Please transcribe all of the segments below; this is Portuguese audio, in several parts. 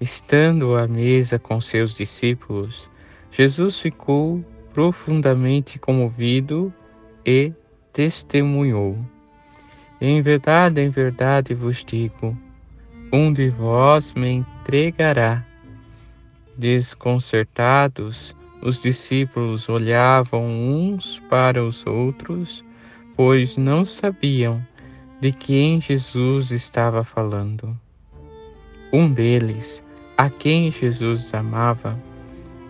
Estando à mesa com seus discípulos, Jesus ficou profundamente comovido e testemunhou: Em verdade, em verdade vos digo, um de vós me entregará. Desconcertados, os discípulos olhavam uns para os outros, pois não sabiam de quem Jesus estava falando. Um deles, a quem Jesus amava,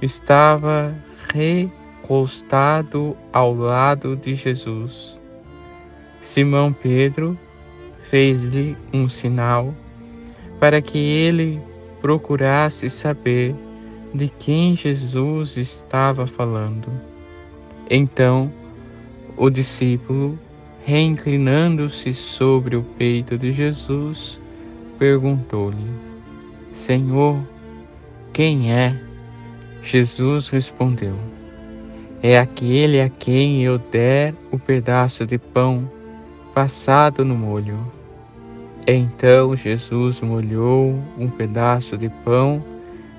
estava recostado ao lado de Jesus. Simão Pedro fez-lhe um sinal para que ele procurasse saber de quem Jesus estava falando. Então, o discípulo, reinclinando-se sobre o peito de Jesus, perguntou-lhe: Senhor, quem é? Jesus respondeu: É aquele a quem eu der o pedaço de pão passado no molho. Então Jesus molhou um pedaço de pão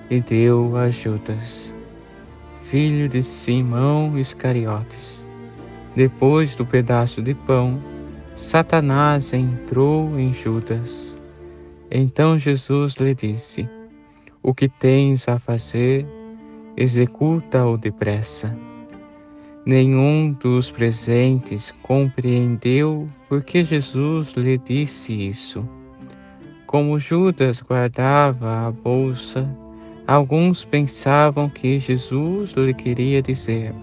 e deu a Judas, filho de Simão Iscariotes. Depois do pedaço de pão, Satanás entrou em Judas então Jesus lhe disse: O que tens a fazer, executa-o depressa. Nenhum dos presentes compreendeu por que Jesus lhe disse isso. Como Judas guardava a bolsa, alguns pensavam que Jesus lhe queria dizer: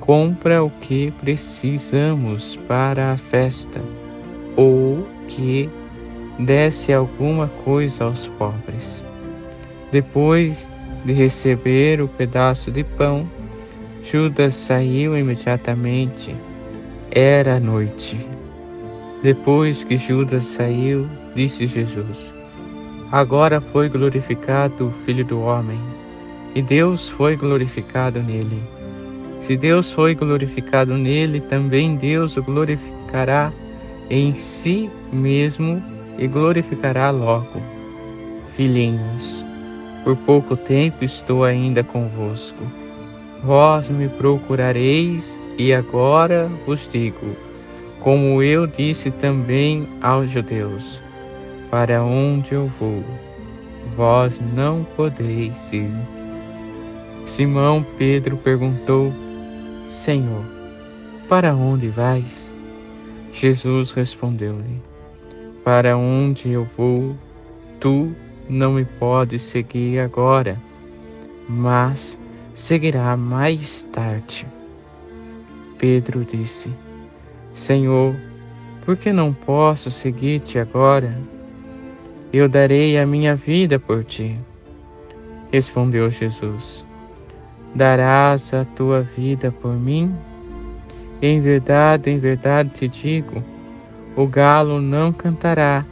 Compra o que precisamos para a festa, ou que desse alguma coisa aos pobres. Depois de receber o pedaço de pão, Judas saiu imediatamente. Era noite. Depois que Judas saiu, disse Jesus: Agora foi glorificado o Filho do Homem, e Deus foi glorificado nele. Se Deus foi glorificado nele, também Deus o glorificará em si mesmo e glorificará logo. Filhinhos, por pouco tempo estou ainda convosco. Vós me procurareis, e agora vos digo, como eu disse também aos judeus: Para onde eu vou, vós não podeis ir. Simão Pedro perguntou: Senhor, para onde vais? Jesus respondeu-lhe: para onde eu vou, tu não me podes seguir agora, mas seguirá mais tarde. Pedro disse: Senhor, por que não posso seguir-te agora? Eu darei a minha vida por ti. Respondeu Jesus: Darás a tua vida por mim? Em verdade, em verdade te digo, o galo não cantará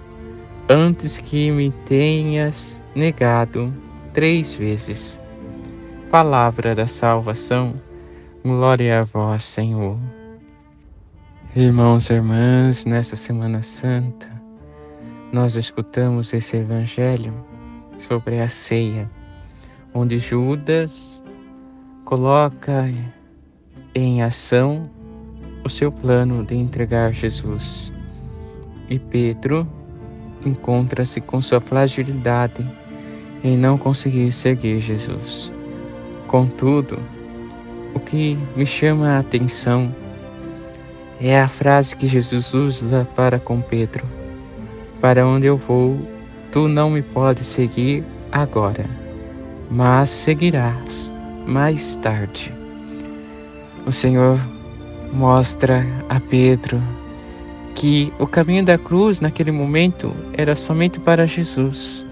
antes que me tenhas negado três vezes. Palavra da salvação, glória a vós, Senhor. Irmãos e irmãs, nesta Semana Santa, nós escutamos esse Evangelho sobre a ceia, onde Judas coloca em ação o seu plano de entregar Jesus e Pedro encontra-se com sua fragilidade em não conseguir seguir Jesus. Contudo, o que me chama a atenção é a frase que Jesus usa para com Pedro: Para onde eu vou, tu não me podes seguir agora, mas seguirás mais tarde. O Senhor mostra a Pedro que o caminho da cruz naquele momento era somente para Jesus.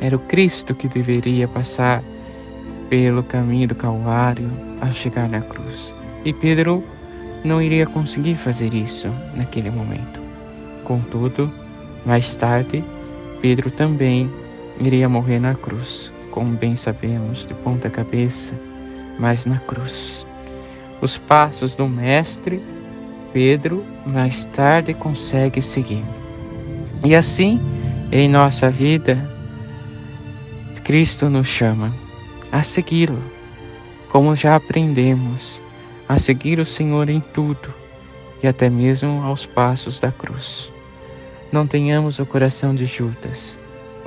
Era o Cristo que deveria passar pelo caminho do Calvário a chegar na cruz. E Pedro não iria conseguir fazer isso naquele momento. Contudo, mais tarde, Pedro também iria morrer na cruz, como bem sabemos, de ponta cabeça, mas na cruz. Os passos do Mestre, Pedro mais tarde consegue seguir. E assim, em nossa vida, Cristo nos chama a segui-lo, como já aprendemos, a seguir o Senhor em tudo e até mesmo aos passos da cruz. Não tenhamos o coração de Judas,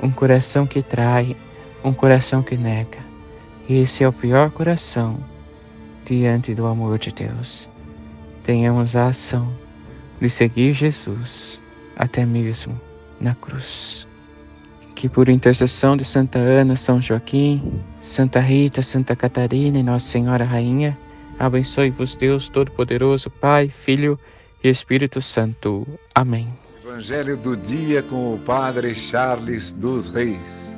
um coração que trai, um coração que nega. Esse é o pior coração diante do amor de Deus. Tenhamos a ação de seguir Jesus até mesmo na cruz. Que por intercessão de Santa Ana, São Joaquim, Santa Rita, Santa Catarina e Nossa Senhora Rainha, abençoe-vos Deus Todo-Poderoso, Pai, Filho e Espírito Santo. Amém. Evangelho do dia com o Padre Charles dos Reis.